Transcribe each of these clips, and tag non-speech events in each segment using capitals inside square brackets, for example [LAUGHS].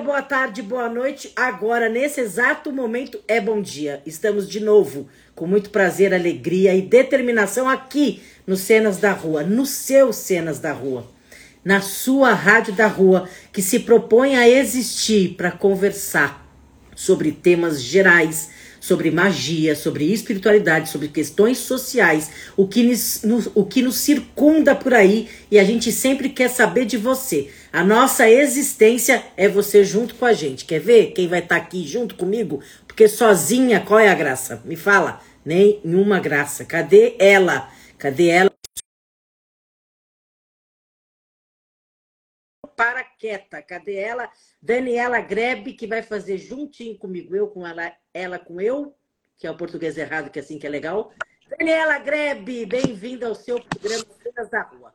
boa tarde, boa noite. Agora, nesse exato momento, é bom dia. Estamos de novo, com muito prazer, alegria e determinação aqui no Cenas da Rua, no seu Cenas da Rua, na sua Rádio da Rua, que se propõe a existir para conversar sobre temas gerais sobre magia, sobre espiritualidade, sobre questões sociais, o que, nos, o que nos circunda por aí e a gente sempre quer saber de você. A nossa existência é você junto com a gente. Quer ver quem vai estar tá aqui junto comigo? Porque sozinha, qual é a graça? Me fala. Nenhuma graça. Cadê ela? Cadê ela? Para quieta. Cadê ela? Daniela Grebe, que vai fazer juntinho comigo, eu com ela, ela com eu, que é o português errado, que é assim que é legal. Daniela Grebe, bem-vinda ao seu programa Cenas da Rua.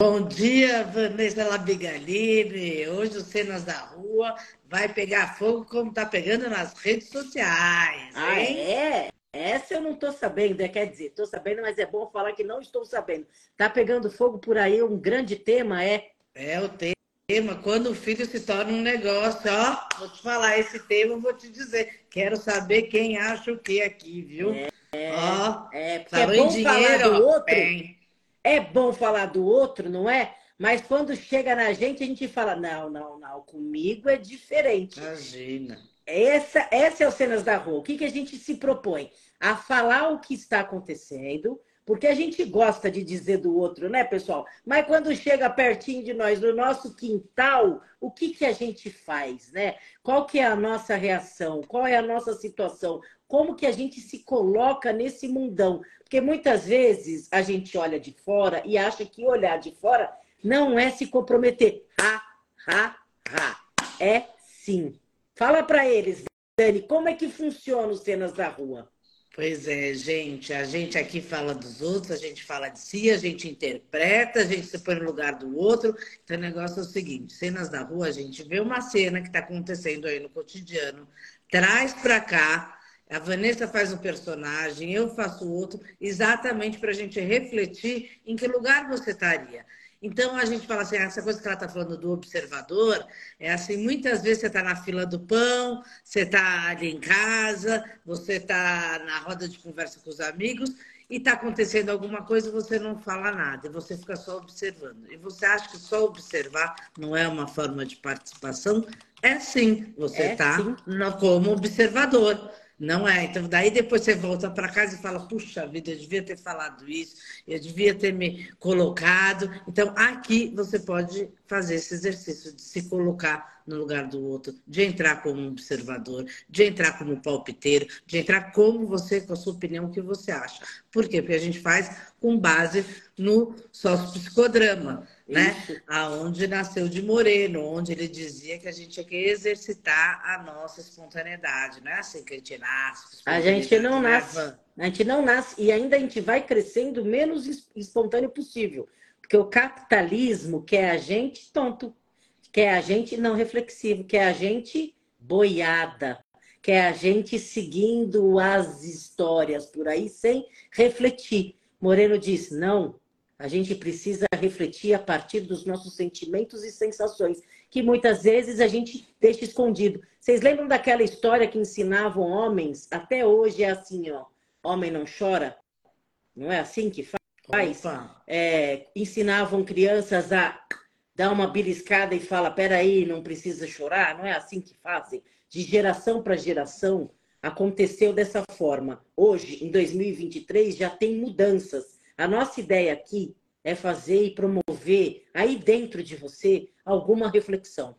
Bom dia, Vanessa Labigalini. Hoje o Cenas da Rua vai pegar fogo como está pegando nas redes sociais. Ah, é? Essa eu não estou sabendo, é, quer dizer, estou sabendo, mas é bom falar que não estou sabendo. Está pegando fogo por aí, um grande tema, é? É o tema tema, quando o filho se torna um negócio, ó, vou te falar esse tema, vou te dizer. Quero saber quem acha o que aqui, viu? É, ó, é, porque é bom dinheiro, falar do outro. Bem. É bom falar do outro, não é? Mas quando chega na gente, a gente fala: não, não, não, comigo é diferente. Imagina. Essa, essa é o Cenas da Rua. O que, que a gente se propõe? A falar o que está acontecendo, porque a gente gosta de dizer do outro, né, pessoal? Mas quando chega pertinho de nós, no nosso quintal, o que, que a gente faz, né? Qual que é a nossa reação? Qual é a nossa situação? Como que a gente se coloca nesse mundão? Porque muitas vezes a gente olha de fora e acha que olhar de fora não é se comprometer. Ha, ha, ha. É sim. Fala para eles, Dani, como é que funciona os cenas da rua? Pois é, gente. A gente aqui fala dos outros, a gente fala de si, a gente interpreta, a gente se põe no lugar do outro. Então, o negócio é o seguinte: cenas da rua, a gente vê uma cena que está acontecendo aí no cotidiano, traz para cá. A Vanessa faz um personagem, eu faço outro, exatamente para a gente refletir em que lugar você estaria. Então a gente fala assim, ah, essa coisa que ela está falando do observador, é assim, muitas vezes você está na fila do pão, você está ali em casa, você está na roda de conversa com os amigos e está acontecendo alguma coisa e você não fala nada, e você fica só observando. E você acha que só observar não é uma forma de participação? É sim, você está é, como observador. Não é. Então, daí depois você volta para casa e fala: puxa vida, eu devia ter falado isso, eu devia ter me colocado. Então, aqui você pode fazer esse exercício de se colocar no lugar do outro, de entrar como observador, de entrar como palpiteiro, de entrar como você, com a sua opinião, o que você acha. Por quê? Porque a gente faz com base no sócio-psicodrama né? Aonde nasceu de Moreno, onde ele dizia que a gente tinha que exercitar a nossa espontaneidade, não é assim que a gente nasce. A gente não né, nasce, a gente não nasce e ainda a gente vai crescendo menos espontâneo possível, porque o capitalismo quer a gente tonto, quer a gente não reflexivo, quer a gente boiada, quer a gente seguindo as histórias por aí sem refletir. Moreno diz: não, a gente precisa refletir a partir dos nossos sentimentos e sensações, que muitas vezes a gente deixa escondido. Vocês lembram daquela história que ensinavam homens? Até hoje é assim, ó. Homem não chora. Não é assim que faz? É, ensinavam crianças a dar uma beliscada e fala, peraí, não precisa chorar. Não é assim que fazem? De geração para geração, aconteceu dessa forma. Hoje, em 2023, já tem mudanças a nossa ideia aqui é fazer e promover aí dentro de você alguma reflexão.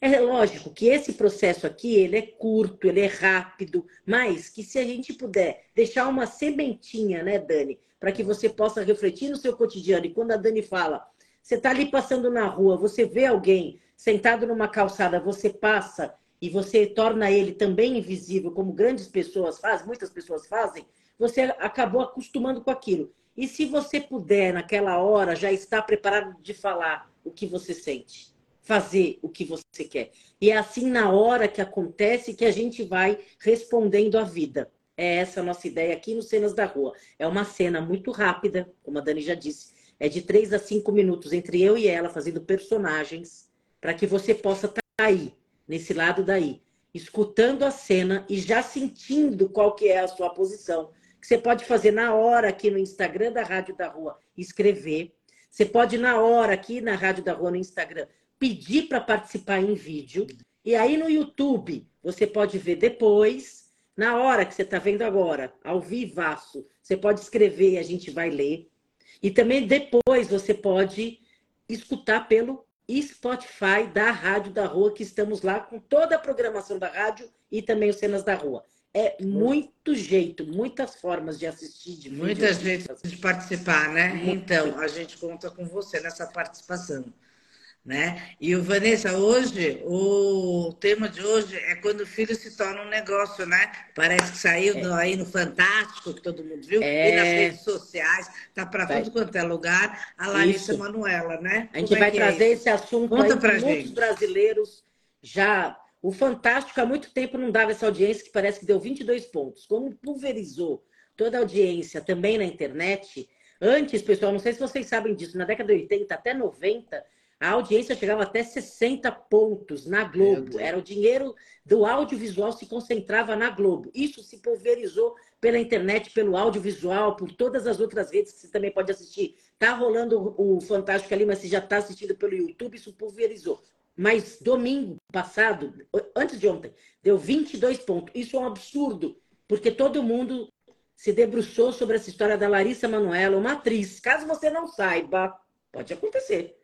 É lógico que esse processo aqui, ele é curto, ele é rápido, mas que se a gente puder deixar uma sementinha, né, Dani, para que você possa refletir no seu cotidiano. E quando a Dani fala, você está ali passando na rua, você vê alguém sentado numa calçada, você passa e você torna ele também invisível, como grandes pessoas fazem, muitas pessoas fazem, você acabou acostumando com aquilo. E se você puder, naquela hora, já estar preparado de falar o que você sente, fazer o que você quer. E é assim, na hora que acontece, que a gente vai respondendo à vida. É essa a nossa ideia aqui no Cenas da Rua. É uma cena muito rápida, como a Dani já disse. É de três a cinco minutos entre eu e ela, fazendo personagens, para que você possa estar tá aí, nesse lado daí, escutando a cena e já sentindo qual que é a sua posição. Você pode fazer na hora aqui no Instagram da Rádio da Rua, escrever. Você pode na hora aqui na Rádio da Rua no Instagram pedir para participar em vídeo. E aí no YouTube você pode ver depois, na hora que você está vendo agora, ao vivaço, você pode escrever e a gente vai ler. E também depois você pode escutar pelo Spotify da Rádio da Rua, que estamos lá com toda a programação da rádio e também os cenas da rua. É muito jeito, muitas formas de assistir, de Muitas jeitos de participar, né? Então, a gente conta com você nessa participação. Né? E o Vanessa, hoje, o tema de hoje é quando o filho se torna um negócio, né? Parece que saiu é. aí no Fantástico, que todo mundo viu, é. e nas redes sociais, tá para tudo quanto é lugar, a Larissa Isso. Manuela, né? A gente Como é vai é trazer é esse assunto Conta aí pra muitos brasileiros já. O Fantástico há muito tempo não dava essa audiência que parece que deu 22 pontos. Como pulverizou toda a audiência também na internet, antes, pessoal, não sei se vocês sabem disso, na década de 80 até 90 a audiência chegava até 60 pontos na Globo. Era o dinheiro do audiovisual se concentrava na Globo. Isso se pulverizou pela internet, pelo audiovisual, por todas as outras redes que você também pode assistir. Tá rolando o Fantástico ali, mas você já está assistindo pelo YouTube, isso pulverizou. Mas domingo passado, antes de ontem, deu 22 pontos. Isso é um absurdo, porque todo mundo se debruçou sobre essa história da Larissa Manoela, uma atriz. Caso você não saiba, pode acontecer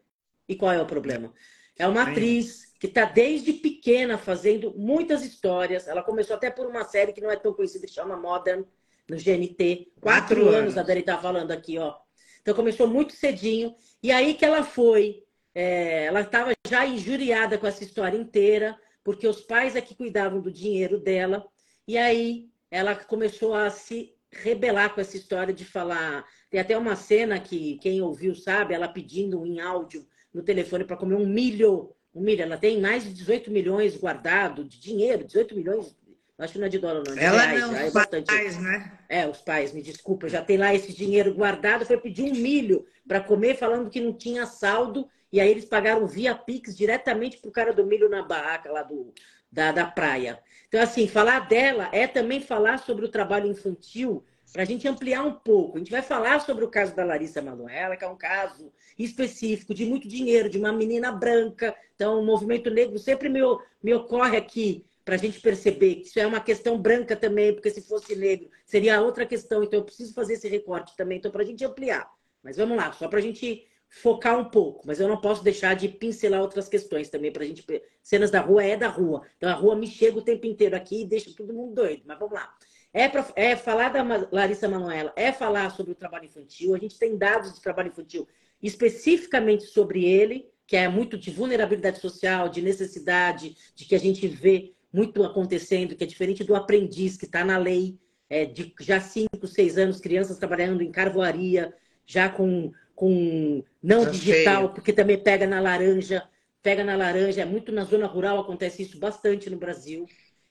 e qual é o problema? É uma atriz que está desde pequena fazendo muitas histórias. Ela começou até por uma série que não é tão conhecida, que chama Modern, no GNT. Quatro, Quatro anos. anos, a Dani está falando aqui, ó. Então começou muito cedinho. E aí que ela foi. É, ela estava já injuriada com essa história inteira, porque os pais é que cuidavam do dinheiro dela. E aí ela começou a se rebelar com essa história de falar. Tem até uma cena que quem ouviu sabe, ela pedindo em áudio no telefone para comer um milho. Um milho. Ela tem mais de 18 milhões guardado de dinheiro, 18 milhões. Acho que não é de dólar, não. De Ela reais, não, é os bastante. pais, né? É, os pais, me desculpa, já tem lá esse dinheiro guardado. Foi pedir um milho para comer, falando que não tinha saldo. E aí eles pagaram via Pix diretamente pro cara do milho na barraca lá do, da, da praia. Então, assim, falar dela é também falar sobre o trabalho infantil para a gente ampliar um pouco. A gente vai falar sobre o caso da Larissa Manoela, que é um caso específico de muito dinheiro, de uma menina branca. Então, o movimento negro sempre me, me ocorre aqui para a gente perceber que isso é uma questão branca também, porque se fosse negro seria outra questão. Então, eu preciso fazer esse recorte também, então, para a gente ampliar. Mas vamos lá, só para a gente focar um pouco, mas eu não posso deixar de pincelar outras questões também para a gente. Cenas da rua é da rua, então a rua me chega o tempo inteiro aqui e deixa todo mundo doido. Mas vamos lá. É, pra, é falar da Larissa Manoela, é falar sobre o trabalho infantil. A gente tem dados de trabalho infantil especificamente sobre ele, que é muito de vulnerabilidade social, de necessidade, de que a gente vê muito acontecendo, que é diferente do aprendiz que está na lei, é, de já cinco, seis anos, crianças trabalhando em carvoaria, já com, com não digital, porque também pega na laranja, pega na laranja, é muito na zona rural, acontece isso bastante no Brasil.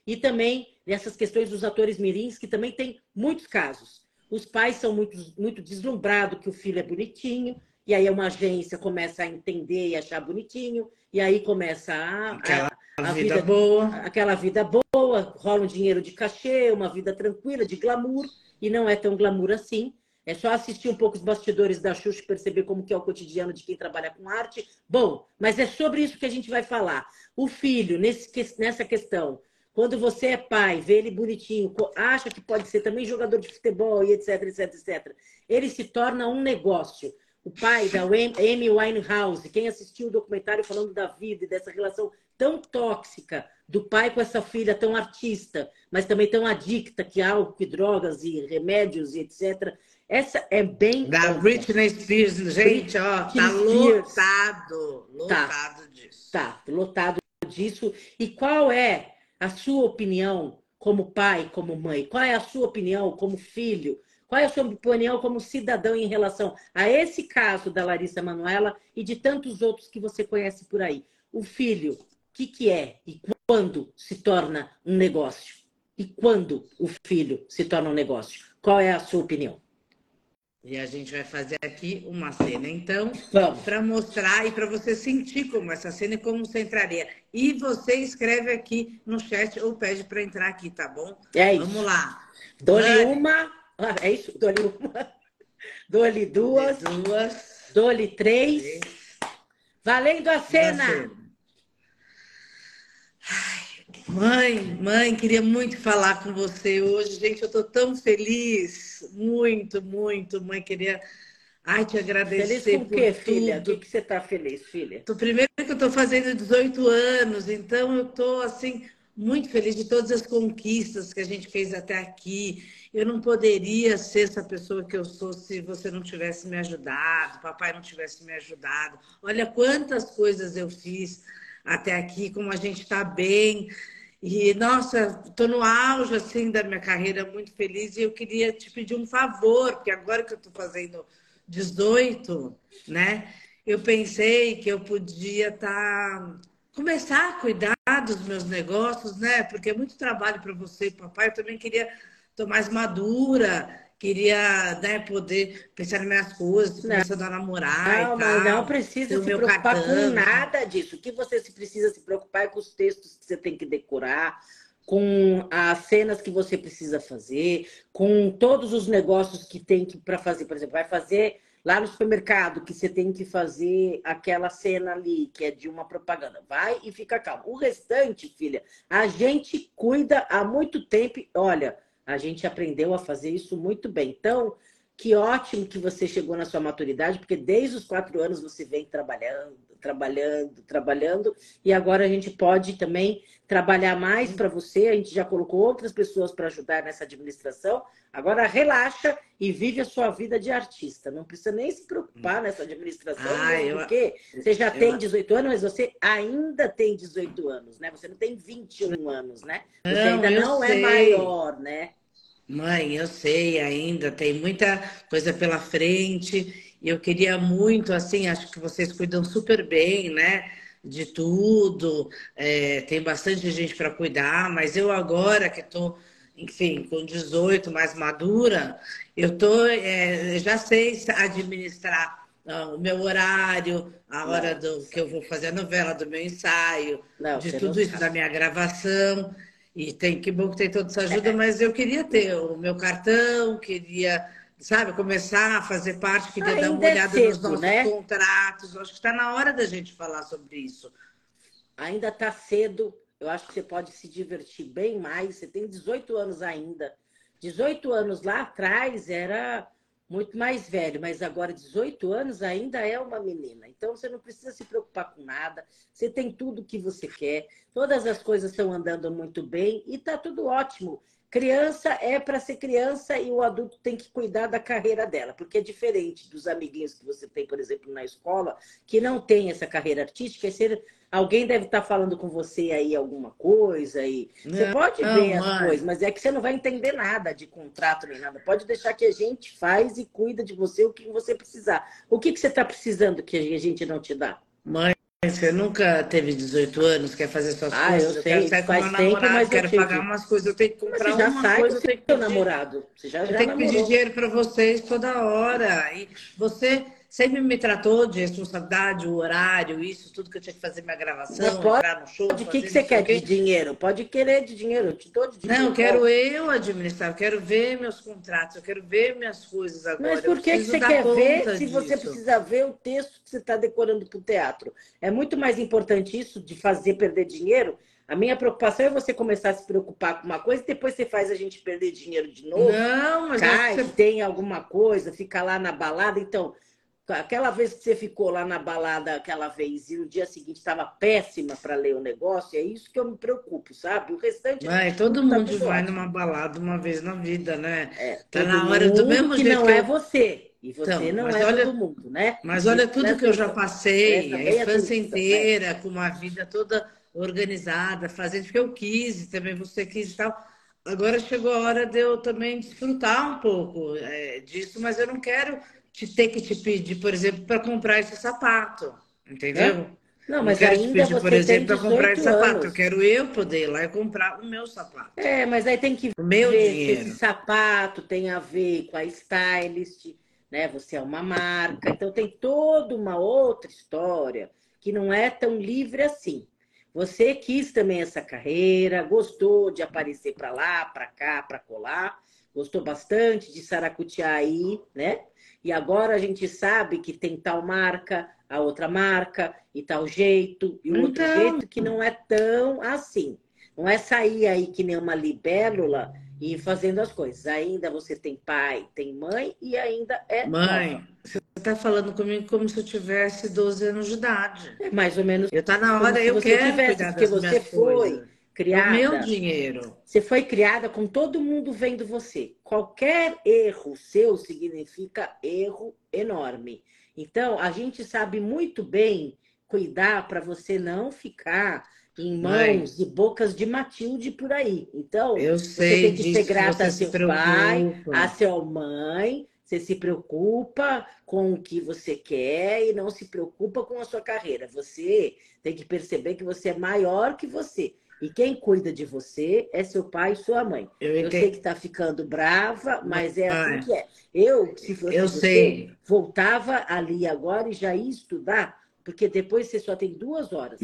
E também nessas questões dos atores mirins, que também tem muitos casos. Os pais são muito, muito deslumbrados que o filho é bonitinho, e aí uma agência começa a entender e achar bonitinho, e aí começa a, aquela a, a vida, vida, boa. Aquela vida boa, rola um dinheiro de cachê, uma vida tranquila, de glamour, e não é tão glamour assim. É só assistir um pouco os bastidores da Xuxa e perceber como que é o cotidiano de quem trabalha com arte. Bom, mas é sobre isso que a gente vai falar. O filho, nesse, nessa questão, quando você é pai, vê ele bonitinho, acha que pode ser também jogador de futebol e etc, etc, etc. Ele se torna um negócio. O pai da Amy Winehouse, quem assistiu o documentário falando da vida e dessa relação tão tóxica do pai com essa filha tão artista, mas também tão adicta que álcool, que drogas e remédios e etc. Essa é bem. Da Britney Spears, gente, ó, tá lotado, lotado tá, disso. Tá, lotado disso. E qual é a sua opinião como pai, como mãe? Qual é a sua opinião como filho? Qual é a sua opinião como cidadão em relação a esse caso da Larissa Manuela e de tantos outros que você conhece por aí? O filho, o que, que é e quando se torna um negócio? E quando o filho se torna um negócio? Qual é a sua opinião? E a gente vai fazer aqui uma cena, então, para mostrar e para você sentir como essa cena e como você entraria. E você escreve aqui no chat ou pede para entrar aqui, tá bom? É isso. Vamos lá. Dole uma. Ah, é isso? Dole uma. Dole duas. Duas. Dole três. três. Valendo a cena. Mãe, mãe, queria muito falar com você hoje. Gente, eu estou tão feliz. Muito, muito. Mãe, queria ai, te agradecer. Feliz com o quê, filha? Do que você está feliz, filha? Tô, primeiro que eu estou fazendo 18 anos, então eu estou assim, muito feliz de todas as conquistas que a gente fez até aqui. Eu não poderia ser essa pessoa que eu sou se você não tivesse me ajudado, papai não tivesse me ajudado. Olha quantas coisas eu fiz até aqui, como a gente está bem. E, nossa, estou no auge, assim, da minha carreira, muito feliz. E eu queria te pedir um favor, porque agora que eu estou fazendo 18, né? Eu pensei que eu podia. Tá... Começar a cuidar dos meus negócios, né? Porque é muito trabalho para você, papai. Eu também queria estar mais madura, queria né, poder pensar nas minhas coisas, começando a namorar não, e tal. Não precisa se preocupar com nada disso. O que você precisa se preocupar é com os textos que você tem que decorar, com as cenas que você precisa fazer, com todos os negócios que tem que para fazer. Por exemplo, vai fazer lá no supermercado que você tem que fazer aquela cena ali, que é de uma propaganda. Vai e fica calmo. O restante, filha, a gente cuida há muito tempo. Olha, a gente aprendeu a fazer isso muito bem. Então, que ótimo que você chegou na sua maturidade, porque desde os quatro anos você vem trabalhando, trabalhando, trabalhando, e agora a gente pode também trabalhar mais para você. A gente já colocou outras pessoas para ajudar nessa administração. Agora relaxa e vive a sua vida de artista. Não precisa nem se preocupar nessa administração, ah, eu... porque você já eu... tem 18 anos, mas você ainda tem 18 anos, né? Você não tem 21 anos, né? Você não, ainda não é sei. é maior, né? Mãe, eu sei ainda, tem muita coisa pela frente. E eu queria muito, assim, acho que vocês cuidam super bem, né? De tudo. É, tem bastante gente para cuidar, mas eu agora que estou, enfim, com 18, mais madura, eu tô, é, já sei administrar o meu horário, a hora do, que eu vou fazer a novela, do meu ensaio, não, de tudo isso, da minha gravação. E tem que bom que tem toda essa ajuda, é. mas eu queria ter o meu cartão, queria, sabe, começar a fazer parte, queria Ainda dar uma é olhada cedo, nos nossos né? contratos. acho que está na hora da gente falar sobre isso. Ainda está cedo, eu acho que você pode se divertir bem mais. Você tem 18 anos ainda. 18 anos lá atrás era muito mais velho, mas agora 18 anos ainda é uma menina. Então você não precisa se preocupar com nada. Você tem tudo o que você quer. Todas as coisas estão andando muito bem e está tudo ótimo. Criança é para ser criança e o adulto tem que cuidar da carreira dela, porque é diferente dos amiguinhos que você tem, por exemplo, na escola, que não tem essa carreira artística, é ser alguém deve estar falando com você aí alguma coisa e você pode não, ver as coisas, mas é que você não vai entender nada de contrato nem nada. Pode deixar que a gente faz e cuida de você o que você precisar. O que, que você está precisando que a gente não te dá? Mãe, você nunca teve 18 anos, quer fazer suas ah, coisas? Eu, sei, eu quero faz tempo, namorado, mas quero pagar umas coisas, eu tenho que comprar mas você já uma sai coisa, eu tenho que pedir... namorado. Você já, eu já tenho namorou. que pedir dinheiro para vocês toda hora. E você sempre me tratou de responsabilidade, o horário, isso, tudo que eu tinha que fazer minha gravação, pode, entrar no show. De que, que você quer de dinheiro? Pode querer de dinheiro, eu te dou de dinheiro. Não, quero eu administrar, eu quero ver meus contratos, eu quero ver minhas coisas agora. Mas por que, que você quer ver se disso? você precisa ver o texto que você está decorando para o teatro? É muito mais importante isso de fazer perder dinheiro. A minha preocupação é você começar a se preocupar com uma coisa e depois você faz a gente perder dinheiro de novo. Não, mas cai, você... tem alguma coisa, fica lá na balada. Então, Aquela vez que você ficou lá na balada aquela vez e no dia seguinte estava péssima para ler o negócio, é isso que eu me preocupo, sabe? O restante. Mas todo tá mundo vai numa balada uma vez na vida, né? É, tá na hora do mesmo que jeito. não que eu... é você. E você então, não é olha, todo mundo, né? Mas olha tudo que eu já passei, a infância inteira, com uma vida toda organizada, fazendo o que eu quis, e também você quis e tal. Agora chegou a hora de eu também desfrutar um pouco é, disso, mas eu não quero te ter que te pedir, por exemplo, para comprar esse sapato. Entendeu? É? Não, mas quero ainda te pedir, por exemplo, para comprar esse sapato. Eu quero eu poder ir lá e comprar o meu sapato. É, mas aí tem que o meu ver dinheiro. esse sapato tem a ver com a stylist, né? Você é uma marca, então tem toda uma outra história que não é tão livre assim. Você quis também essa carreira, gostou de aparecer para lá, para cá, para colar, gostou bastante de saracutiar aí, né? E agora a gente sabe que tem tal marca, a outra marca, e tal jeito, e o então... outro jeito que não é tão assim. Não é sair aí que nem uma libélula e fazendo as coisas. Ainda você tem pai, tem mãe e ainda é. Mãe, nova. você está falando comigo como se eu tivesse 12 anos de idade. É mais ou menos. Eu tá na hora, eu quero tivesse, porque você foi coisas. Criada. O meu dinheiro. Você foi criada com todo mundo vendo você. Qualquer erro seu significa erro enorme. Então, a gente sabe muito bem cuidar para você não ficar em mãos e bocas de Matilde por aí. Então, eu você tem que ser grata a seu pai, a sua mãe. Você se preocupa com o que você quer e não se preocupa com a sua carreira. Você tem que perceber que você é maior que você. E quem cuida de você é seu pai e sua mãe. Eu, eu sei que está ficando brava, mas é assim que é. Eu, se fosse eu você, sei. voltava ali agora e já ia estudar, porque depois você só tem duas horas.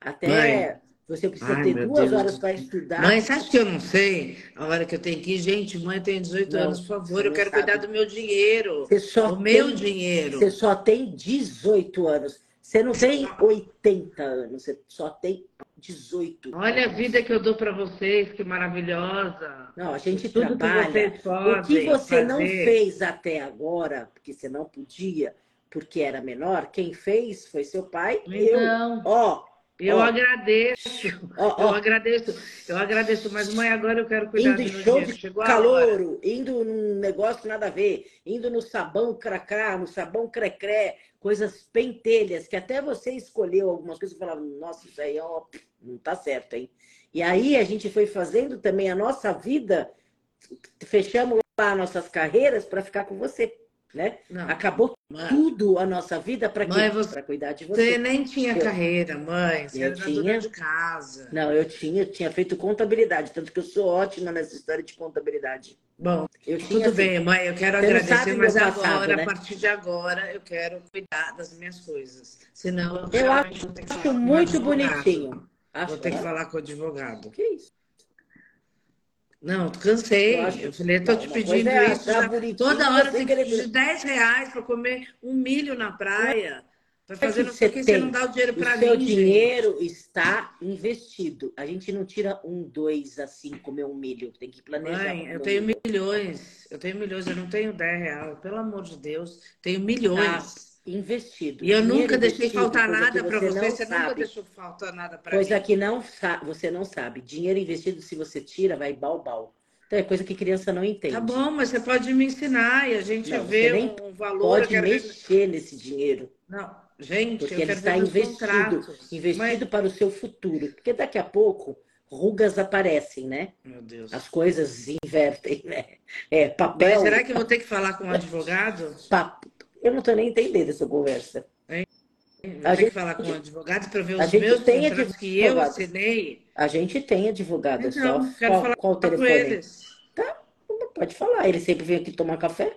Até Mãe. você precisa Ai, ter duas Deus horas para estudar. Mãe, acha que eu não sei a hora que eu tenho que ir? Gente, mãe, tem 18 não, anos, por favor, eu quero sabe. cuidar do meu dinheiro. Você só o tem, meu dinheiro. Você só tem 18 anos. Você não tem 80 anos, você só tem 18. Olha a vida que eu dou para vocês, que maravilhosa. Não, a gente Tudo trabalha. Que o que você fazer. não fez até agora, porque você não podia, porque era menor, quem fez foi seu pai. Não. Eu, ó, eu agradeço, eu agradeço, eu agradeço, mas mãe, agora eu quero cuidar indo do show de calouro, indo num negócio nada a ver, indo no sabão cracrá, no sabão crecré, coisas pentelhas, que até você escolheu algumas coisas e falava, nossa, isso aí ó, não tá certo, hein? E aí a gente foi fazendo também a nossa vida, fechamos lá nossas carreiras para ficar com você né? Não. Acabou mãe. tudo a nossa vida para quê? Para cuidar de você. Você nem tinha eu, carreira, mãe. Você eu era tinha de casa. Não, eu tinha, eu tinha feito contabilidade, tanto que eu sou ótima nessa história de contabilidade. Bom, eu tinha, tudo assim, bem, mãe. Eu quero agradecer, mas passado, agora, né? a partir de agora, eu quero cuidar das minhas coisas. Senão eu, eu acho, acho muito bonitinho. Acho, vou ter que falar com o advogado. Que isso? Não, cansei. Eu, eu falei, estou te pedindo é isso. Já, toda hora tem que pedir 10 reais para comer um milho na praia. Para fazer não sei o que, você não dá o dinheiro para mim. O dinheiro gente. está investido. A gente não tira um, dois, assim, comer um milho. Tem que planejar. Mãe, eu tenho milhões. Eu tenho milhões, eu não tenho 10 reais. Pelo amor de Deus. Tenho milhões. Tá investido. E eu nunca deixei faltar nada para você, você sabe. nunca deixou faltar nada para mim. Coisa que não você não sabe. Dinheiro investido, se você tira, vai balbal. Então é coisa que criança não entende. Tá bom, mas você pode me ensinar e a gente não, vê um, um valor. Pode mexer nesse dinheiro. Não, gente, porque ele está investido, investido mas... para o seu futuro. Porque daqui a pouco rugas aparecem, né? Meu Deus. As coisas invertem, né? É, papel. Mas será que eu vou ter que falar com um advogado? Eu não estou nem entendendo essa conversa. Hein? Vou a gente, que falar com um advogado para ver os meus tem contratos que eu assinei. A gente tem advogado, então, só quero qual, falar qual telefone? Com eles. Tá, pode falar. Ele sempre vem aqui tomar café.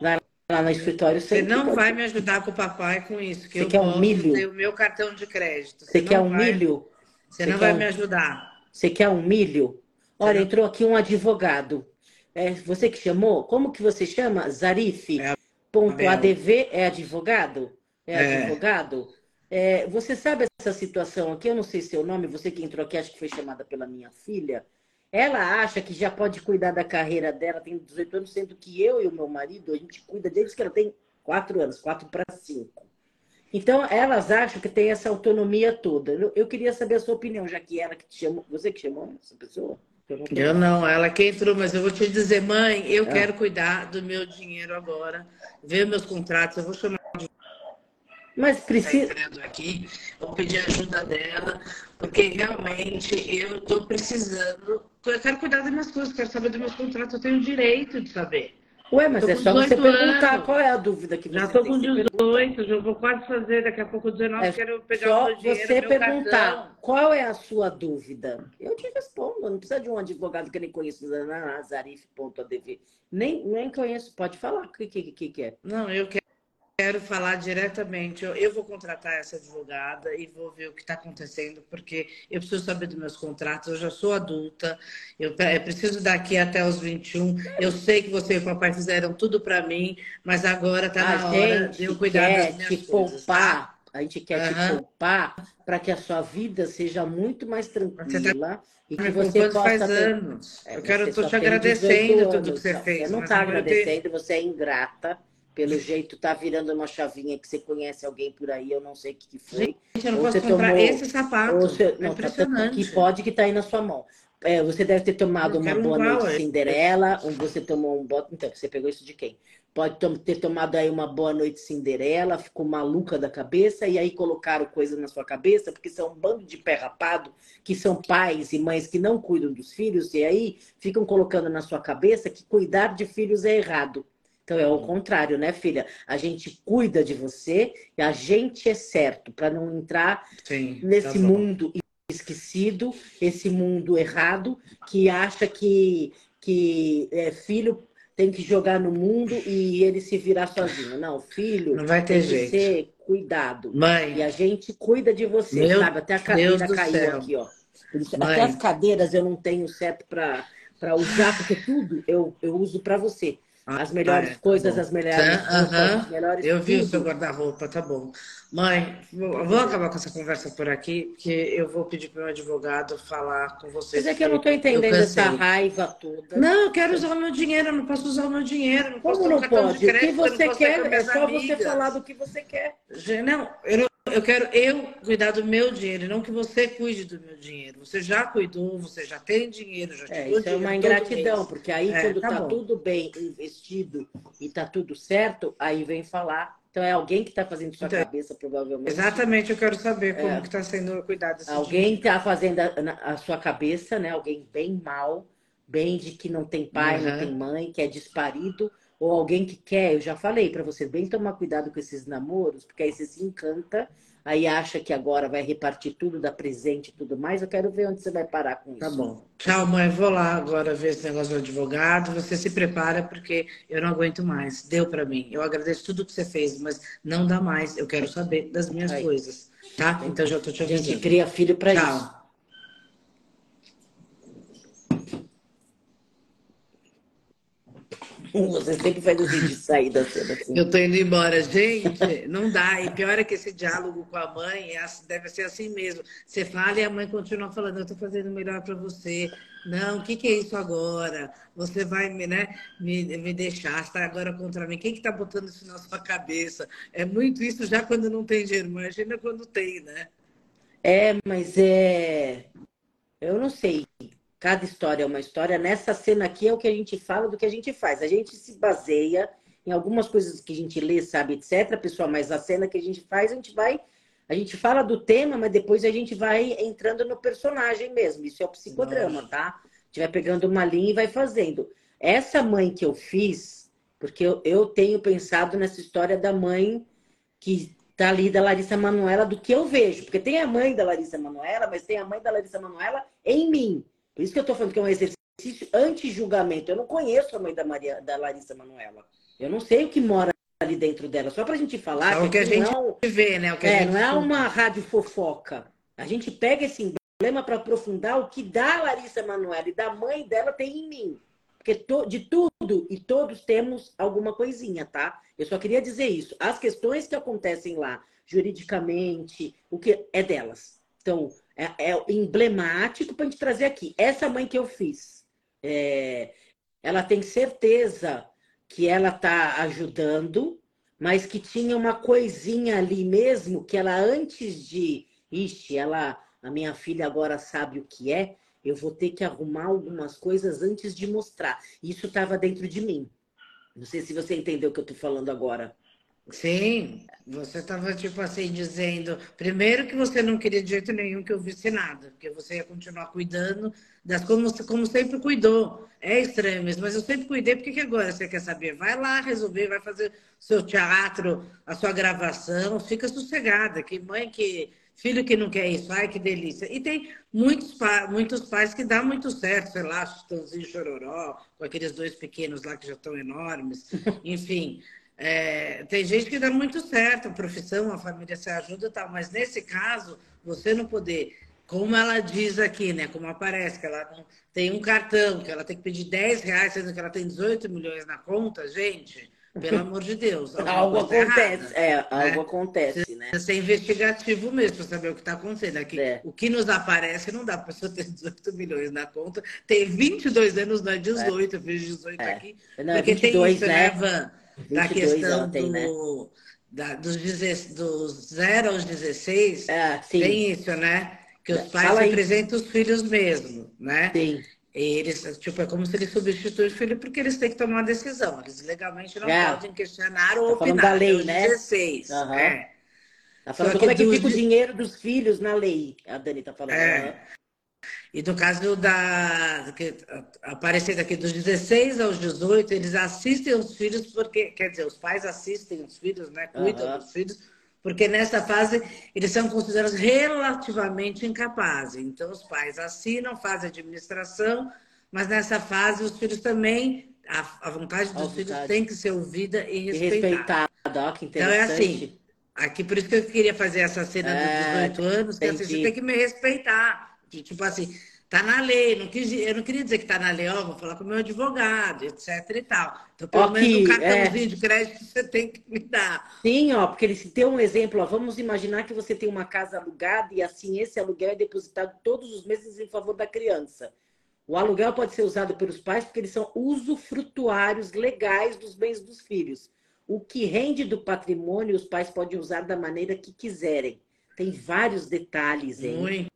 Lá, lá no escritório Você não vai me ajudar com o papai com isso, que Você eu quer um milho? o meu cartão de crédito. Você, Você quer um vai, milho? Você, Você não vai um... me ajudar. Você quer um milho? Olha, entrou aqui um advogado. É você que chamou? Como que você chama? Zarife? É Ponto ADV é advogado? É, é. advogado? É, você sabe essa situação aqui? Eu não sei seu nome, você que entrou aqui, acho que foi chamada pela minha filha. Ela acha que já pode cuidar da carreira dela, tem 18 anos, sendo que eu e o meu marido, a gente cuida desde que ela tem 4 anos, 4 para 5. Então, elas acham que tem essa autonomia toda. Eu, eu, queria saber a sua opinião, já que ela que te chamou. Você que chamou essa pessoa? Eu não, ela que entrou, mas eu vou te dizer, mãe, eu ah. quero cuidar do meu dinheiro agora, ver meus contratos, eu vou chamar de mas precisa. Tá aqui, vou pedir ajuda dela, porque realmente eu estou precisando. Eu quero cuidar das minhas coisas, quero saber dos meus contratos, eu tenho o direito de saber. Ué, mas é só você perguntar anos. qual é a dúvida que você já estou com 18, já vou quase fazer, daqui a pouco 19, é quero pegar só o dinheiro, você perguntar cartão. qual é a sua dúvida. Eu te respondo, não precisa de um advogado que nem conheço, nazarif.adv. Nem, nem conheço, pode falar o que, que, que, que é. Não, eu quero quero falar diretamente. Eu, eu, vou contratar essa advogada e vou ver o que está acontecendo, porque eu preciso saber dos meus contratos. Eu já sou adulta, eu, eu preciso daqui até os 21. Eu sei que você e o papai fizeram tudo para mim, mas agora está na hora de eu cuidar das minhas te coisas. Poupar? A gente quer uhum. te poupar para que a sua vida seja muito mais tá tranquila. Tá... E que você possa faz ter... anos. É, eu quero, estou te agradecendo anos, tudo que você fez. Você não está agradecendo, ter... você é ingrata pelo jeito tá virando uma chavinha que você conhece alguém por aí, eu não sei o que foi. Gente, eu não posso comprar tomou, esse sapato. Você, é não, tá, que pode que tá aí na sua mão. É, você deve ter tomado uma boa um noite Cinderela, ou você tomou um bote. Então, você pegou isso de quem? Pode ter tomado aí uma boa noite Cinderela, ficou maluca da cabeça, e aí colocaram coisas na sua cabeça, porque são um bando de pé rapado, que são pais e mães que não cuidam dos filhos, e aí ficam colocando na sua cabeça que cuidar de filhos é errado. Então é o contrário, né, filha? A gente cuida de você e a gente é certo para não entrar Sim, nesse tá mundo esquecido, esse mundo errado que acha que que é, filho tem que jogar no mundo e ele se virar sozinho. Não, filho não vai ter tem jeito. que ser cuidado. Mãe, e a gente cuida de você, meu sabe? Até a cadeira caiu céu. aqui, ó. Até as cadeiras eu não tenho certo para usar, porque tudo eu, eu uso para você. As melhores ah, é, coisas, tá as melhores, tá, roupas, uh -huh. melhores Eu vi tudo. o seu guarda-roupa, tá bom. Mãe, vou acabar com essa conversa por aqui, porque eu vou pedir para o meu advogado falar com vocês. Mas é que eu não estou entendendo essa raiva toda. Não, eu quero usar o meu dinheiro, eu não posso usar o meu dinheiro. Não Como não pode? Crédito, o que você quer, é só amigas. você falar do que você quer. Não, eu não eu quero eu cuidar do meu dinheiro, não que você cuide do meu dinheiro. Você já cuidou, você já tem dinheiro, já é, Isso é uma ingratidão, porque aí é, quando tá, tá tudo bem investido e tá tudo certo, aí vem falar. Então é alguém que está fazendo sua então, cabeça, provavelmente. Exatamente, eu quero saber como é, que está sendo cuidado Alguém está fazendo a, a, sua cabeça, né? Alguém bem mal, bem de que não tem pai, uhum. não tem mãe, que é disparido ou alguém que quer, eu já falei para você, bem tomar cuidado com esses namoros, porque aí você se encanta, aí acha que agora vai repartir tudo, dar presente e tudo mais. Eu quero ver onde você vai parar com tá isso. Tá bom. Tchau, mãe. Vou lá agora ver esse negócio do advogado. Você se prepara, porque eu não aguento mais. Deu para mim. Eu agradeço tudo que você fez, mas não dá mais. Eu quero saber das minhas aí. coisas. Tá? Então já tô te avisando. A gente cria filho para isso. Você sempre faz o vídeo sair da cena assim. Eu tô indo embora. Gente, não dá. E pior é que esse diálogo com a mãe é deve ser assim mesmo. Você fala e a mãe continua falando, eu tô fazendo o melhor para você. Não, o que, que, é isso agora? Você vai me, né, me, me deixar, está agora contra mim. Quem que tá botando isso na sua cabeça? É muito isso já quando não tem dinheiro. Imagina quando tem, né? É, mas é... Eu não sei. Cada história é uma história. Nessa cena aqui é o que a gente fala do que a gente faz. A gente se baseia em algumas coisas que a gente lê, sabe, etc, pessoal, mas a cena que a gente faz, a gente vai. A gente fala do tema, mas depois a gente vai entrando no personagem mesmo. Isso é o psicodrama, Nossa. tá? A gente vai pegando uma linha e vai fazendo. Essa mãe que eu fiz, porque eu, eu tenho pensado nessa história da mãe que tá ali da Larissa Manuela, do que eu vejo. Porque tem a mãe da Larissa Manuela, mas tem a mãe da Larissa Manuela em mim. Por isso que eu estou falando que é um exercício anti-julgamento. Eu não conheço a mãe da, Maria, da Larissa Manuela. Eu não sei o que mora ali dentro dela. Só para a gente falar. É o que a gente não, vê, né? O que é, não é uma rádio fofoca. A gente pega esse emblema para aprofundar o que da Larissa Manuela e da mãe dela tem em mim. Porque to, de tudo e todos temos alguma coisinha, tá? Eu só queria dizer isso. As questões que acontecem lá, juridicamente, o que é delas. Então, é, é emblemático para a gente trazer aqui. Essa mãe que eu fiz, é, ela tem certeza que ela está ajudando, mas que tinha uma coisinha ali mesmo que ela antes de, ixi, ela, a minha filha agora sabe o que é, eu vou ter que arrumar algumas coisas antes de mostrar. Isso estava dentro de mim. Não sei se você entendeu o que eu estou falando agora. Sim, você estava, tipo assim, dizendo, primeiro que você não queria de jeito nenhum que eu visse nada, porque você ia continuar cuidando das como, como sempre cuidou. É estranho mesmo, mas eu sempre cuidei, por que agora você quer saber? Vai lá resolver, vai fazer seu teatro, a sua gravação, fica sossegada, que mãe que. Filho que não quer isso, ai que delícia. E tem muitos, muitos pais que dá muito certo, sei lá, Chitãozinho Chororó, com aqueles dois pequenos lá que já estão enormes. [LAUGHS] Enfim, é, tem gente que dá muito certo, a profissão, a família se ajuda e tal, mas nesse caso, você não poder, como ela diz aqui, né? Como aparece, que ela não tem um cartão, que ela tem que pedir 10 reais, sendo que ela tem 18 milhões na conta, gente. Pelo [LAUGHS] amor de Deus. algo acontece, é, né? algo acontece, né? Você é investigativo mesmo para saber o que está acontecendo. Aqui, é. O que nos aparece não dá para pessoa ter 18 milhões na conta. Tem 22 anos, não é 18, é. eu fiz 18 é. aqui. Não, porque 22, tem isso, né, né Van? Da questão do, tem, né? da, dos, dos 0 aos 16, é, tem isso, né? Que os pais Fala representam aí. os filhos mesmo, né? Sim. Eles, tipo, é como se eles substituem o filho porque eles têm que tomar uma decisão. Eles legalmente não é. podem questionar ou tá opinar. da lei, né? 16. Uhum. É. Tá falando como é que fica o dinheiro dos filhos na lei, a Dani tá falando. É. E no caso da que, aparecendo aqui dos 16 aos 18, eles assistem os filhos porque, quer dizer, os pais assistem os filhos, né? Cuidam uhum. dos filhos, porque nessa fase eles são considerados relativamente incapazes. Então os pais assinam, fazem administração, mas nessa fase os filhos também a, a vontade dos a filhos vontade. tem que ser ouvida e respeitada. E respeitada, que interessante. Então é assim, aqui por isso que eu queria fazer essa cena é, dos 18 anos, que assim, você tem que me respeitar. Tipo assim, tá na lei. Não quis, eu não queria dizer que tá na lei, ó, vou falar com o meu advogado, etc e tal. Então, pelo Aqui, menos um cartãozinho é... de crédito você tem que me dar. Sim, ó, porque ele se tem um exemplo, ó, vamos imaginar que você tem uma casa alugada e assim esse aluguel é depositado todos os meses em favor da criança. O aluguel pode ser usado pelos pais porque eles são usufrutuários legais dos bens dos filhos. O que rende do patrimônio, os pais podem usar da maneira que quiserem. Tem vários detalhes, hein? Muito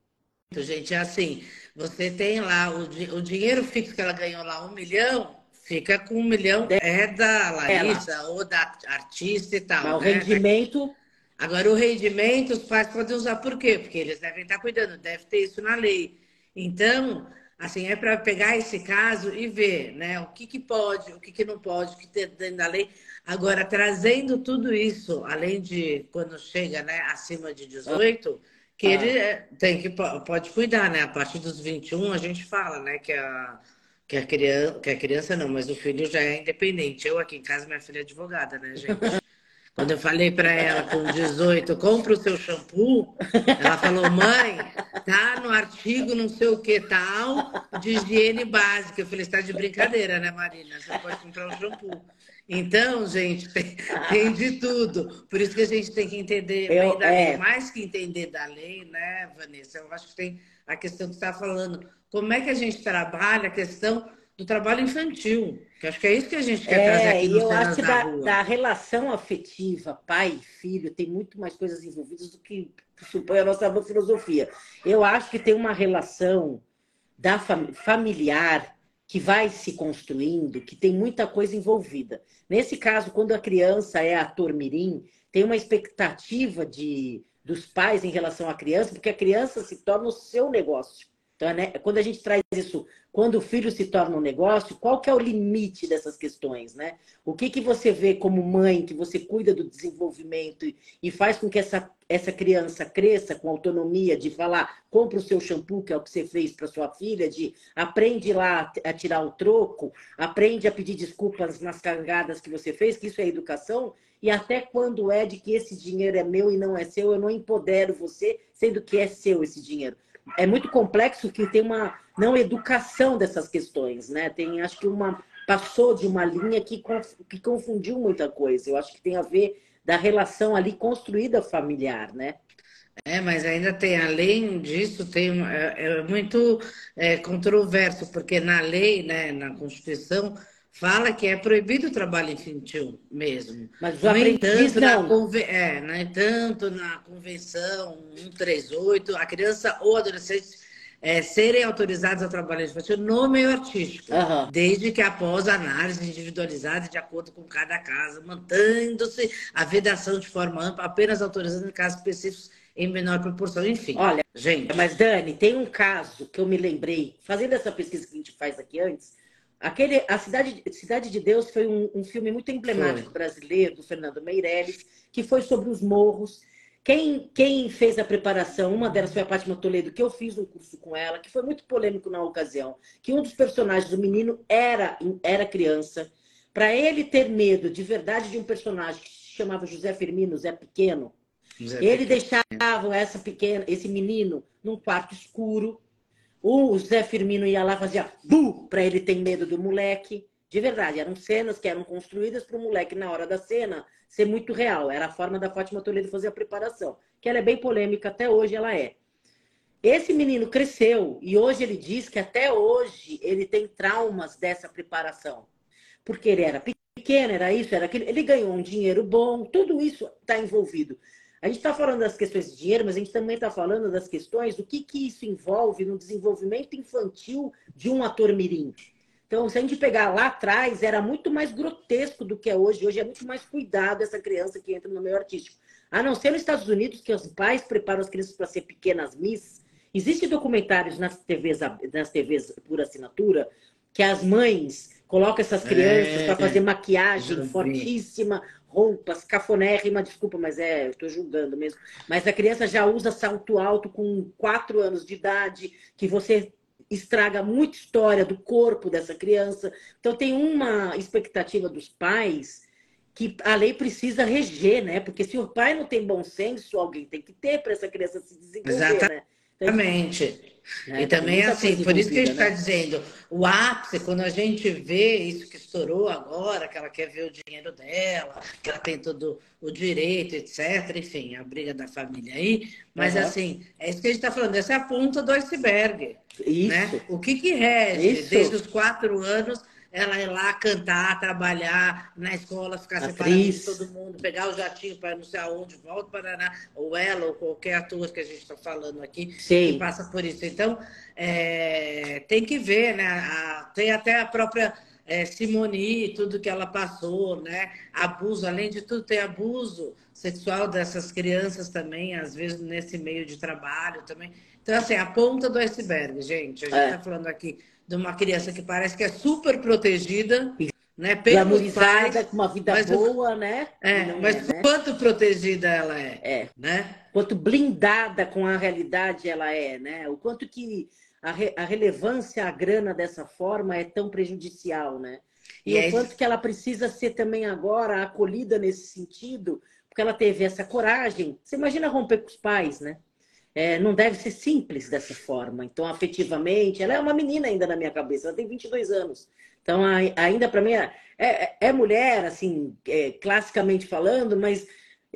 gente. É assim, você tem lá o, o dinheiro fixo que ela ganhou lá, um milhão, fica com um milhão, é da Larissa ela. ou da artista e tal. Mas né? o rendimento. Agora, o rendimento, os pais podem usar por quê? Porque eles devem estar cuidando, deve ter isso na lei. Então, assim, é para pegar esse caso e ver, né, o que, que pode, o que, que não pode, o que tem dentro da lei. Agora, trazendo tudo isso, além de quando chega, né, acima de 18, que ele é, tem que pode cuidar, né? A partir dos 21 a gente fala, né, que a que a criança, que a criança não, mas o filho já é independente. Eu aqui em casa minha filha é advogada, né, gente? [LAUGHS] Quando eu falei para ela com 18, compra o seu shampoo, ela falou, mãe, tá no artigo não sei o que tal de higiene básica. Eu falei, está de brincadeira, né, Marina? Você pode comprar um shampoo. Então, gente, tem, [LAUGHS] tem, de tudo. Por isso que a gente tem que entender eu, é... Mais que entender da lei, né, Vanessa? Eu acho que tem a questão que você está falando. Como é que a gente trabalha a questão do trabalho infantil? Que acho que é isso que a gente quer é, trazer aqui no eu acho que da, da, da, relação afetiva, pai e filho, tem muito mais coisas envolvidas do que supõe a nossa filosofia. Eu acho que tem uma relação da fam familiar que vai se construindo, que tem muita coisa envolvida. Nesse caso, quando a criança é ator mirim, tem uma expectativa de dos pais em relação à criança, porque a criança se torna o seu negócio. Então, né, quando a gente traz isso, quando o filho se torna um negócio, qual que é o limite dessas questões, né? O que que você vê como mãe, que você cuida do desenvolvimento e, faz com que essa, essa criança cresça com autonomia de falar, compra o seu shampoo, que é o que você fez para sua filha, de aprende lá a tirar o troco, aprende a pedir desculpas nas cagadas que você fez, que isso é educação, e até quando é de que esse dinheiro é meu e não é seu, eu não empodero você, sendo que é seu esse dinheiro é muito complexo que tem uma não educação dessas questões, né? Tem, acho que uma passou de uma linha que, que confundiu muita coisa. Eu acho que tem a ver da relação ali construída familiar, né? É, mas ainda tem, além disso, tem é, é muito é, controverso, porque na lei, né, na Constituição, fala que é proibido o trabalho infantil mesmo. Mas o aprendiz não. Conve... É, no entanto, na Convenção 138, a criança ou adolescente é, serem autorizados a trabalhar infantil no meio artístico, uhum. desde que após análise individualizada de acordo com cada casa, mantendo-se a vedação de forma ampla, apenas autorizando em casos específicos em menor proporção, enfim. Olha, gente, mas Dani, tem um caso que eu me lembrei, fazendo essa pesquisa que a gente faz aqui antes, aquele, a Cidade, Cidade de Deus foi um, um filme muito emblemático foi. brasileiro, do Fernando Meirelles, que foi sobre os morros. Quem, quem fez a preparação, uma delas foi a Fátima Toledo, que eu fiz um curso com ela, que foi muito polêmico na ocasião, que um dos personagens do menino era, era criança. Para ele ter medo de verdade de um personagem que se chamava José Firmino, Zé Pequeno, José ele Pequeno. deixava essa pequena, esse menino num quarto escuro. O Zé Firmino ia lá fazia bu para ele ter medo do moleque. De verdade, eram cenas que eram construídas para o moleque na hora da cena ser muito real. Era a forma da Fátima Toledo fazer a preparação, que ela é bem polêmica, até hoje ela é. Esse menino cresceu e hoje ele diz que até hoje ele tem traumas dessa preparação. Porque ele era pequeno, era isso, era aquilo. Ele ganhou um dinheiro bom, tudo isso está envolvido. A gente está falando das questões de dinheiro, mas a gente também está falando das questões do que, que isso envolve no desenvolvimento infantil de um ator mirim. Então, se a gente pegar lá atrás, era muito mais grotesco do que é hoje. Hoje é muito mais cuidado essa criança que entra no meio artístico. A não ser nos Estados Unidos, que os pais preparam as crianças para ser pequenas miss. Existem documentários nas TVs, nas TVs por assinatura que as mães colocam essas crianças é, para fazer maquiagem fortíssima, roupas, cafonérrima, desculpa, mas é, eu estou julgando mesmo. Mas a criança já usa salto alto com quatro anos de idade, que você estraga muita história do corpo dessa criança. Então, tem uma expectativa dos pais que a lei precisa reger, né? Porque se o pai não tem bom senso, alguém tem que ter para essa criança se desenvolver, Exatamente. né? Exatamente. É, e também, assim, por isso que a gente está né? dizendo, o ápice, quando a gente vê isso que estourou agora, que ela quer ver o dinheiro dela, que ela tem todo o direito, etc. Enfim, a briga da família aí. Mas, uhum. assim, é isso que a gente está falando, essa é a ponta do iceberg. Isso. Né? O que, que rege isso. desde os quatro anos ela ir lá cantar, trabalhar na escola, ficar separada de todo mundo, pegar o jatinho para não sei aonde, volta para Paraná, ou ela, ou qualquer ator que a gente está falando aqui, Sim. que passa por isso. Então, é, tem que ver, né? A, tem até a própria é, Simone, tudo que ela passou, né? Abuso, além de tudo, tem abuso sexual dessas crianças também, às vezes nesse meio de trabalho também. Então, assim, a ponta do iceberg, gente. A gente está é. Tá falando aqui de uma criança que parece que é super protegida, né? Pelos pais, com uma vida boa, né? É, mas é, né? quanto protegida ela é, é, né? Quanto blindada com a realidade ela é, né? O quanto que a, re, a relevância, a grana dessa forma é tão prejudicial, né? E, e o é quanto que ela precisa ser também agora acolhida nesse sentido, porque ela teve essa coragem. Você imagina romper com os pais, né? É, não deve ser simples dessa forma. Então, afetivamente, ela é uma menina ainda na minha cabeça, ela tem 22 anos. Então, ainda para mim, é, é, é, mulher, assim, é, classicamente falando, mas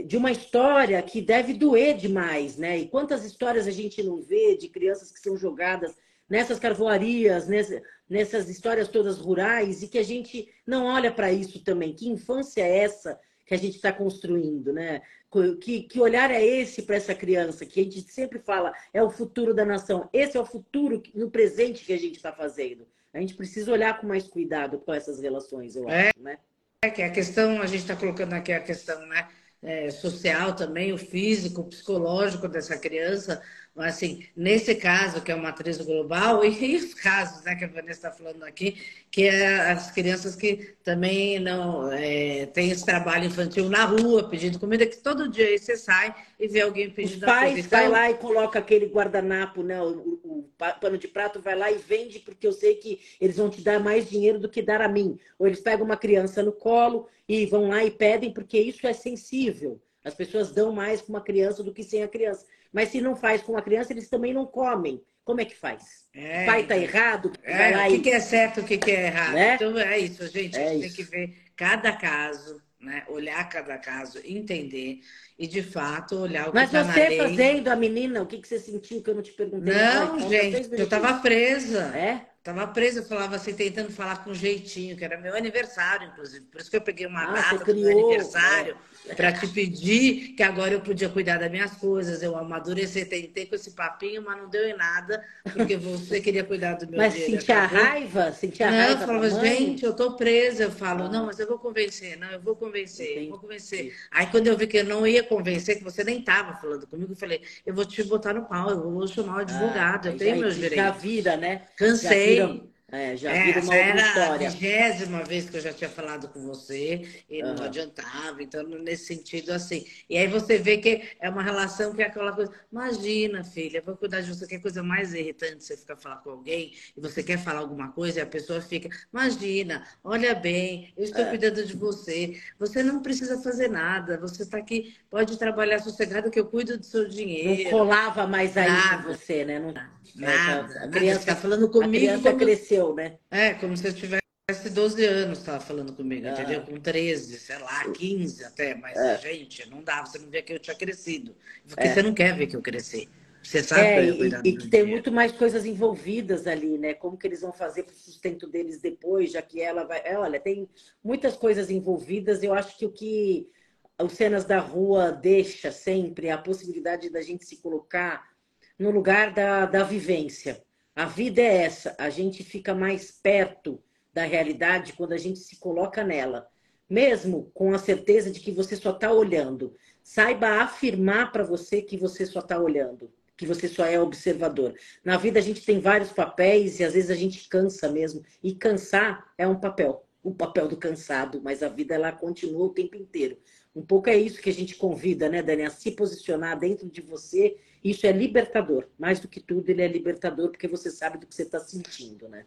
de uma história que deve doer demais, né? E quantas histórias a gente não vê de crianças que são jogadas nessas carvoarias, nessa, nessas histórias todas rurais, e que a gente não olha para isso também. Que infância é essa que a gente está construindo, né? Que, que olhar é esse para essa criança? Que a gente sempre fala é o futuro da nação. Esse é o futuro no presente que a gente está fazendo. A gente precisa olhar com mais cuidado com essas relações, eu é, acho, né? É que a questão, a gente está colocando aqui a questão né, é, social também, o físico, o psicológico dessa criança, assim, nesse caso, que é uma atriz global, [LAUGHS] e os casos né, que a Vanessa está falando aqui, que é as crianças que também não é, têm esse trabalho infantil na rua, pedindo comida, que todo dia aí você sai e vê alguém pedindo Os pais comida. Então... vai lá e coloca aquele guardanapo, né, o, o, o, pano de prato, vai lá e vende, porque eu sei que eles vão te dar mais dinheiro do que dar a mim. Ou eles pegam uma criança no colo e vão lá e pedem, porque isso é sensível. As pessoas dão mais com uma criança do que sem a criança. Mas se não faz com a criança, eles também não comem. Como é que faz? É, o pai está errado? É, o que, e... que, é certo, o que, que é errado? Né? Então é isso, gente. É a gente isso. tem que ver cada caso, né? olhar cada caso, entender e de fato olhar o Mas que. Mas você fazendo a menina, o que, que você sentiu que eu não te perguntei? Não, gente, eu estava presa. É? Tava presa, eu falava assim, tentando falar com jeitinho, que era meu aniversário, inclusive. Por isso que eu peguei uma ah, data do meu aniversário [LAUGHS] é. para te pedir que agora eu podia cuidar das minhas coisas. Eu amadureci, tentei com esse papinho, mas não deu em nada, porque você [LAUGHS] queria cuidar do meu Mas sentia raiva? Sentia não, raiva? Eu falava, gente, eu tô presa. Eu falo, ah. não, mas eu vou convencer, não, eu vou convencer, eu vou convencer. Aí quando eu vi que eu não ia convencer, que você nem tava falando comigo, eu falei, eu vou te botar no pau, eu vou chamar o advogado, ah, eu tenho meus direitos. Já vira, né? Cansei. freedom. É, já é, vira uma era história. a vigésima vez que eu já tinha falado com você e uhum. não adiantava, então nesse sentido assim. E aí você vê que é uma relação que é aquela coisa, imagina, filha, vou cuidar de você, que é coisa mais irritante você ficar falar com alguém e você quer falar alguma coisa e a pessoa fica, imagina, olha bem, eu estou é. cuidando de você, você não precisa fazer nada, você está aqui, pode trabalhar sossegado que eu cuido do seu dinheiro. Não colava mais aí nada. você, né? Não... Nada. A criança está falando comigo. A criança como... cresceu, né? É, como se eu tivesse 12 anos, estava falando comigo, ah. entendeu? Com 13, sei lá, 15 até. Mas, é. gente, não dá, você não vê que eu tinha crescido. Porque é. você não quer ver que eu cresci. Você sabe é, que eu e, e que tem muito mais coisas envolvidas ali, né? Como que eles vão fazer para o sustento deles depois, já que ela vai. É, olha, tem muitas coisas envolvidas. Eu acho que o que os cenas da rua deixa sempre é a possibilidade da gente se colocar no lugar da, da vivência. A vida é essa, a gente fica mais perto da realidade quando a gente se coloca nela, mesmo com a certeza de que você só está olhando. Saiba afirmar para você que você só está olhando, que você só é observador. Na vida a gente tem vários papéis e às vezes a gente cansa mesmo. E cansar é um papel, o papel do cansado, mas a vida ela continua o tempo inteiro. Um pouco é isso que a gente convida, né, Dani, a se posicionar dentro de você isso é libertador. Mais do que tudo, ele é libertador porque você sabe do que você está sentindo, né?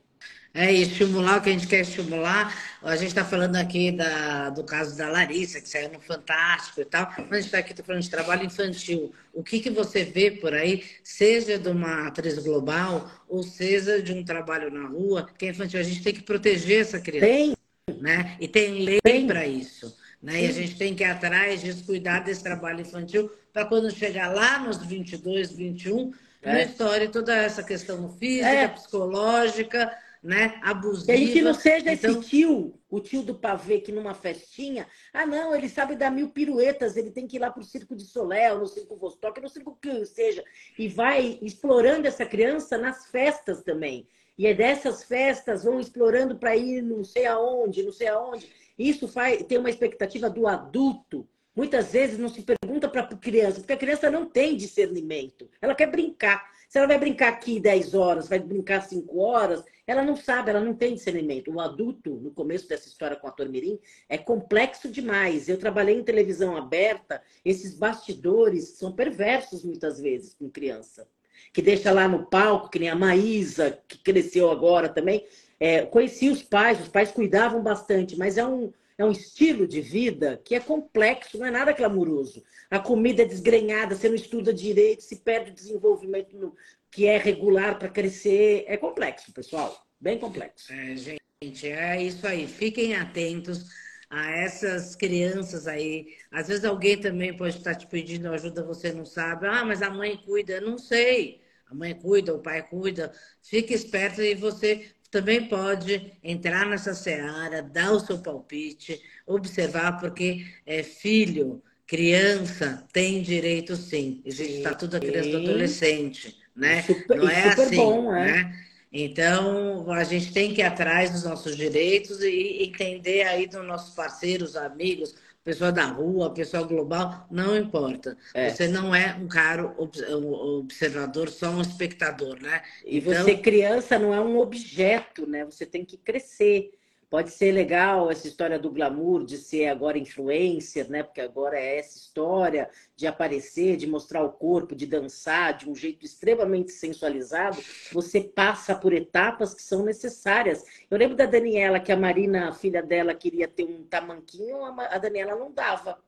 É, e estimular o que a gente quer estimular. A gente está falando aqui da, do caso da Larissa, que saiu no Fantástico e tal, mas a gente está aqui tá falando de trabalho infantil. O que, que você vê por aí, seja de uma atriz global, ou seja de um trabalho na rua, que é infantil, a gente tem que proteger essa criança. Tem. Né? E tem lei para isso. Né? E a gente tem que ir atrás disso, cuidar desse trabalho infantil, para quando chegar lá nos 22, 21, é. na história, toda essa questão física, é. psicológica, né, abusiva. Que a gente não seja então... esse tio, o tio do pavê que numa festinha, ah não, ele sabe dar mil piruetas, ele tem que ir lá para o Circo de Soléu, no Circo Vostok, no Circo que seja, e vai explorando essa criança nas festas também. E é dessas festas vão explorando para ir não sei aonde, não sei aonde. Isso faz, tem uma expectativa do adulto. Muitas vezes não se pergunta para a criança, porque a criança não tem discernimento. Ela quer brincar. Se ela vai brincar aqui 10 horas, vai brincar 5 horas, ela não sabe, ela não tem discernimento. O adulto, no começo dessa história com a Tormirim, é complexo demais. Eu trabalhei em televisão aberta, esses bastidores são perversos muitas vezes com criança. Que deixa lá no palco, que nem a Maísa, que cresceu agora também, é, conheci os pais, os pais cuidavam bastante, mas é um, é um estilo de vida que é complexo, não é nada clamoroso. A comida é desgrenhada, você não estuda direito, se perde o desenvolvimento no, que é regular para crescer. É complexo, pessoal, bem complexo. É, gente, é isso aí. Fiquem atentos a essas crianças aí. Às vezes alguém também pode estar te pedindo ajuda, você não sabe. Ah, mas a mãe cuida. Não sei. A mãe cuida, o pai cuida. Fique esperto e você também pode entrar nessa seara, dar o seu palpite, observar, porque é filho, criança, tem direito sim. Existe está tudo a criança do adolescente, né? Super, Não é assim, bom, é? né? Então, a gente tem que ir atrás dos nossos direitos e entender aí dos nossos parceiros, amigos, pessoa da rua, pessoa global, não importa. É. Você não é um caro observador, só um espectador, né? E então... você, criança, não é um objeto, né? Você tem que crescer. Pode ser legal essa história do glamour, de ser agora influencer, né? Porque agora é essa história de aparecer, de mostrar o corpo, de dançar de um jeito extremamente sensualizado. Você passa por etapas que são necessárias. Eu lembro da Daniela, que a Marina, a filha dela, queria ter um tamanquinho, a Daniela não dava.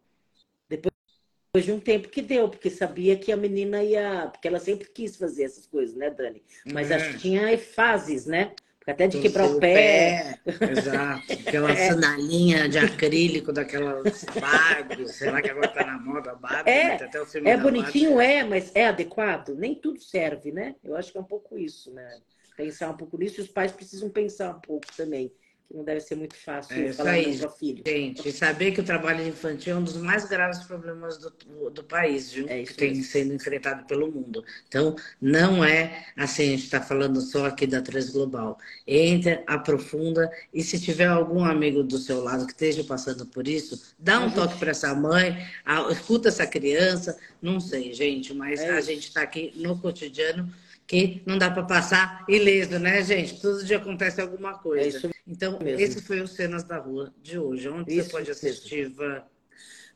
Depois de um tempo que deu, porque sabia que a menina ia. Porque ela sempre quis fazer essas coisas, né, Dani? Mas é. acho que tinha fases, né? Até de quebrar o pé. pé. [LAUGHS] Exato. Aquela é. sanalinha de acrílico daquelas Barbie, sei lá que agora tá na moda Barbie. É, até o é bonitinho, Barbie. é, mas é adequado? Nem tudo serve, né? Eu acho que é um pouco isso, né? pensar um pouco nisso e os pais precisam pensar um pouco também não deve ser muito fácil é falar aí, para filho. Gente, saber que o trabalho infantil é um dos mais graves problemas do, do país, viu? É que tem sendo enfrentado pelo mundo. Então, não é assim, a gente está falando só aqui da Três Global. Entra, aprofunda, e se tiver algum amigo do seu lado que esteja passando por isso, dá um toque para essa mãe, escuta essa criança, não sei, gente, mas é a gente está aqui no cotidiano que não dá para passar ileso, né, gente? Todo dia acontece alguma coisa. É então, mesmo. esse foi o Cenas da Rua de hoje. Onde isso você pode assistir, Van?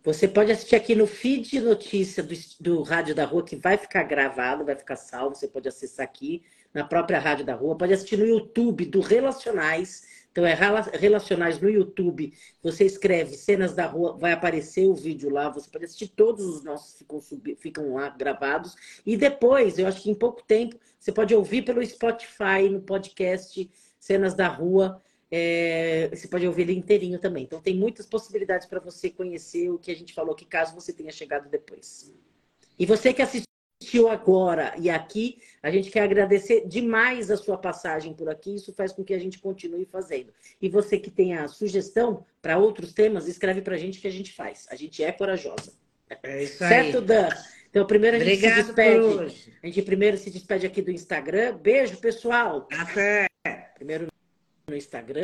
Você pode assistir aqui no feed de notícia do, do Rádio da Rua, que vai ficar gravado, vai ficar salvo. Você pode acessar aqui na própria Rádio da Rua. Pode assistir no YouTube do Relacionais então, é Relacionais no YouTube. Você escreve Cenas da Rua, vai aparecer o vídeo lá. Você pode assistir todos os nossos ficam, ficam lá gravados. E depois, eu acho que em pouco tempo, você pode ouvir pelo Spotify, no podcast Cenas da Rua. É, você pode ouvir ele inteirinho também. Então, tem muitas possibilidades para você conhecer o que a gente falou aqui, caso você tenha chegado depois. E você que assistiu assistiu agora e aqui, a gente quer agradecer demais a sua passagem por aqui. Isso faz com que a gente continue fazendo. E você que tem a sugestão para outros temas, escreve para a gente que a gente faz. A gente é corajosa. É isso aí. Certo, Dan? Então, primeiro a gente Obrigado se despede. A gente primeiro se despede aqui do Instagram. Beijo, pessoal. Até. Primeiro no Instagram.